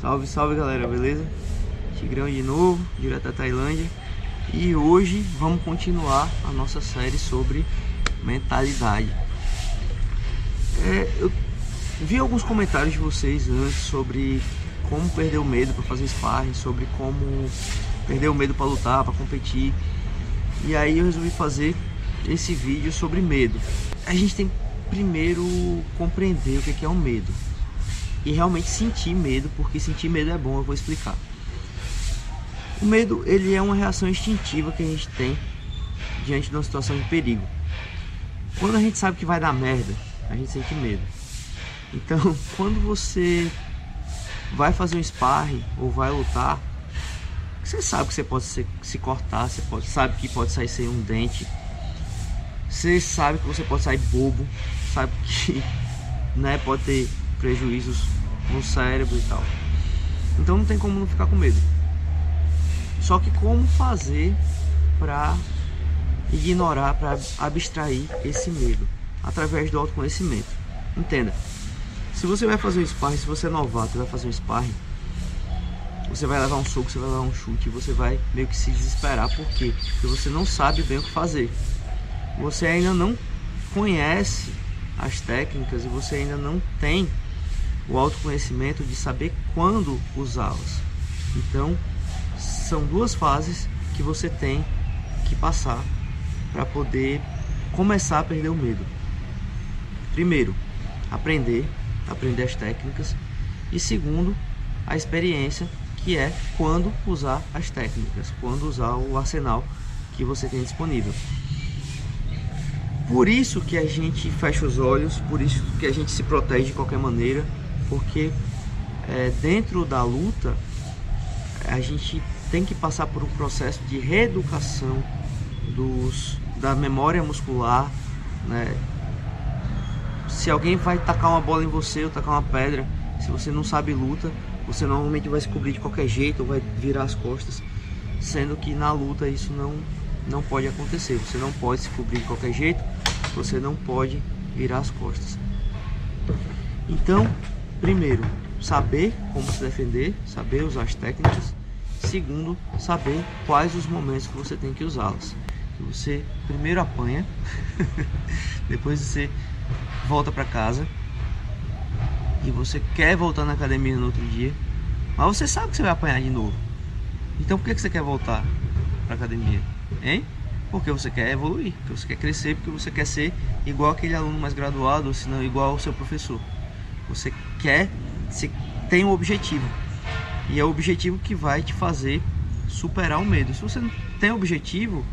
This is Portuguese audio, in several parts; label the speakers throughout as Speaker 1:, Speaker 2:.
Speaker 1: Salve, salve galera, beleza? Tigrão de novo, direto da Tailândia. E hoje vamos continuar a nossa série sobre mentalidade. É, eu vi alguns comentários de vocês antes sobre como perder o medo para fazer sparring, sobre como perder o medo para lutar, para competir. E aí eu resolvi fazer esse vídeo sobre medo. A gente tem que primeiro compreender o que é o medo e realmente sentir medo, porque sentir medo é bom, eu vou explicar. O medo, ele é uma reação instintiva que a gente tem diante de uma situação de perigo. Quando a gente sabe que vai dar merda, a gente sente medo. Então, quando você vai fazer um sparring ou vai lutar, você sabe que você pode se, se cortar, você pode, sabe que pode sair sem um dente, você sabe que você pode sair bobo, sabe que né, pode ter prejuízos no cérebro e tal. Então não tem como não ficar com medo. Só que como fazer para ignorar, para abstrair esse medo através do autoconhecimento. Entenda. Se você vai fazer um sparring, se você é novato vai fazer um sparring, você vai levar um soco, você vai levar um chute você vai meio que se desesperar. Por quê? Porque você não sabe bem o que fazer. Você ainda não conhece as técnicas e você ainda não tem o autoconhecimento de saber quando usá-las. Então, são duas fases que você tem que passar para poder começar a perder o medo. Primeiro, aprender, aprender as técnicas e segundo, a experiência, que é quando usar as técnicas, quando usar o arsenal que você tem disponível. Por isso que a gente fecha os olhos, por isso que a gente se protege de qualquer maneira, porque é, dentro da luta a gente tem que passar por um processo de reeducação dos, da memória muscular, né? Se alguém vai tacar uma bola em você ou tacar uma pedra, se você não sabe luta, você normalmente vai se cobrir de qualquer jeito ou vai virar as costas, sendo que na luta isso não não pode acontecer. Você não pode se cobrir de qualquer jeito, você não pode virar as costas. Então, primeiro, saber como se defender, saber usar as técnicas. Segundo, saber quais os momentos que você tem que usá-las. Você primeiro apanha, depois você volta para casa e você quer voltar na academia no outro dia, mas você sabe que você vai apanhar de novo. Então por que você quer voltar para academia? Hein? Porque você quer evoluir, porque você quer crescer, porque você quer ser igual aquele aluno mais graduado, ou se não igual ao seu professor. Você quer, você tem um objetivo. E é o objetivo que vai te fazer superar o medo. Se você não tem objetivo,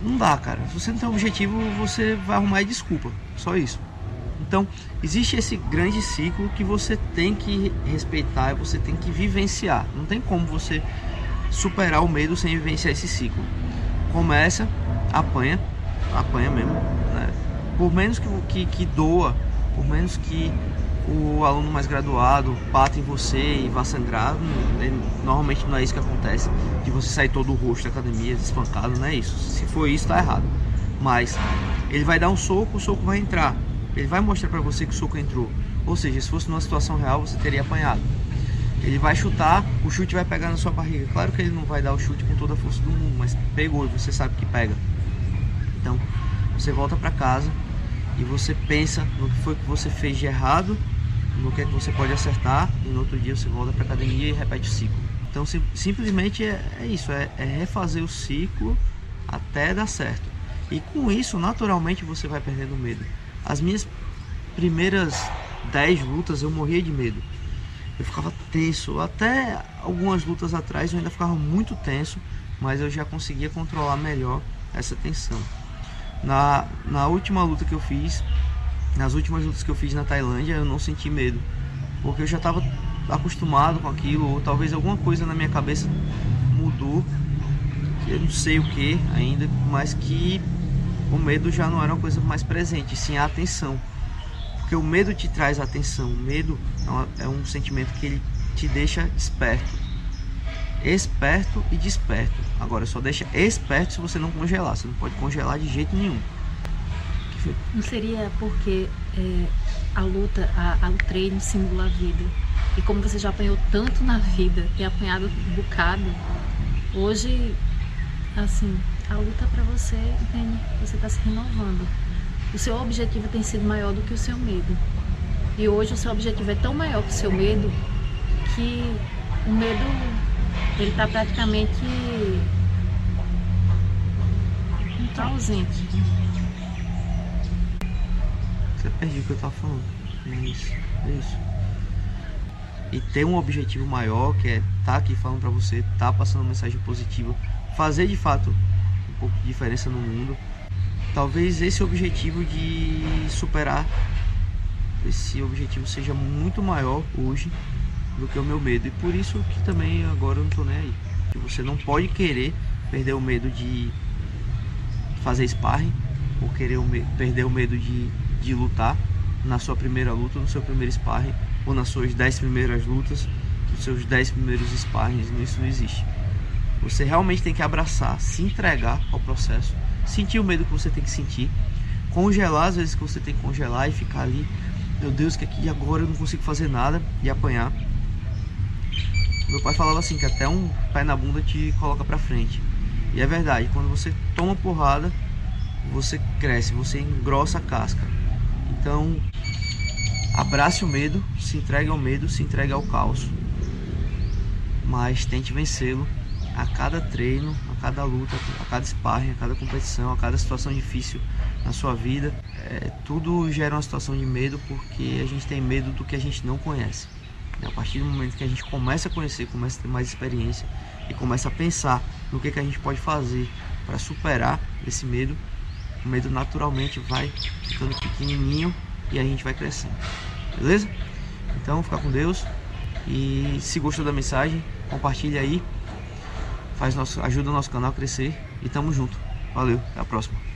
Speaker 1: não dá, cara. Se você não tem objetivo, você vai arrumar desculpa. Só isso. Então, existe esse grande ciclo que você tem que respeitar, você tem que vivenciar. Não tem como você superar o medo sem vivenciar esse ciclo. Começa, apanha, apanha mesmo, né? Por menos que, que, que doa, por menos que o aluno mais graduado bata em você e vá sangrar, né? normalmente não é isso que acontece, de você sair todo o rosto da academia espancado, não é isso. Se for isso, tá errado. Mas ele vai dar um soco, o soco vai entrar. Ele vai mostrar para você que o soco entrou. Ou seja, se fosse numa situação real, você teria apanhado. Ele vai chutar, o chute vai pegar na sua barriga. Claro que ele não vai dar o chute com toda a força do mundo, mas pegou e você sabe que pega. Então, você volta para casa e você pensa no que foi que você fez de errado, no que é que você pode acertar e no outro dia você volta para academia e repete o ciclo. Então, sim, simplesmente é, é isso, é, é refazer o ciclo até dar certo. E com isso, naturalmente, você vai perdendo medo. As minhas primeiras 10 lutas eu morria de medo eu ficava tenso. Até algumas lutas atrás eu ainda ficava muito tenso, mas eu já conseguia controlar melhor essa tensão. Na, na última luta que eu fiz, nas últimas lutas que eu fiz na Tailândia, eu não senti medo, porque eu já estava acostumado com aquilo, ou talvez alguma coisa na minha cabeça mudou, eu não sei o que ainda, mas que o medo já não era uma coisa mais presente, sim a atenção. Porque o medo te traz atenção, o medo é, é um sentimento que ele te deixa esperto. Esperto e desperto. Agora, só deixa esperto se você não congelar. Você não pode congelar de jeito nenhum.
Speaker 2: Não seria porque é, a luta, a, a, o treino simula a vida. E como você já apanhou tanto na vida, tem apanhado um bocado, hoje, assim, a luta para você, entende? Você está se renovando. O seu objetivo tem sido maior do que o seu medo. E hoje o seu objetivo é tão maior que o seu medo que o medo ele está praticamente tá ausente.
Speaker 1: Você perdeu o que eu tava falando. É isso, é isso. E ter um objetivo maior, que é estar tá aqui falando para você, tá passando uma mensagem positiva, fazer de fato um pouco de diferença no mundo. Talvez esse objetivo de superar esse objetivo seja muito maior hoje do que o meu medo. E por isso que também agora eu não tô nem aí. Você não pode querer perder o medo de fazer sparring, ou querer o perder o medo de, de lutar na sua primeira luta, no seu primeiro sparring, ou nas suas 10 primeiras lutas, nos seus 10 primeiros sparrings. Isso não existe. Você realmente tem que abraçar, se entregar ao processo, sentir o medo que você tem que sentir, congelar às vezes que você tem que congelar e ficar ali, meu Deus, que aqui agora eu não consigo fazer nada e apanhar. Meu pai falava assim que até um pé na bunda te coloca para frente. E é verdade, quando você toma porrada, você cresce, você engrossa a casca. Então, abrace o medo, se entregue ao medo, se entregue ao caos. Mas tente vencê-lo a cada treino, a cada luta, a cada sparring, a cada competição, a cada situação difícil na sua vida. É, tudo gera uma situação de medo porque a gente tem medo do que a gente não conhece. A partir do momento que a gente começa a conhecer, começa a ter mais experiência e começa a pensar no que, que a gente pode fazer para superar esse medo, o medo naturalmente vai ficando pequenininho e a gente vai crescendo. Beleza? Então, fica com Deus e se gostou da mensagem, compartilha aí, faz nosso, ajuda o nosso canal a crescer e tamo junto. Valeu, até a próxima.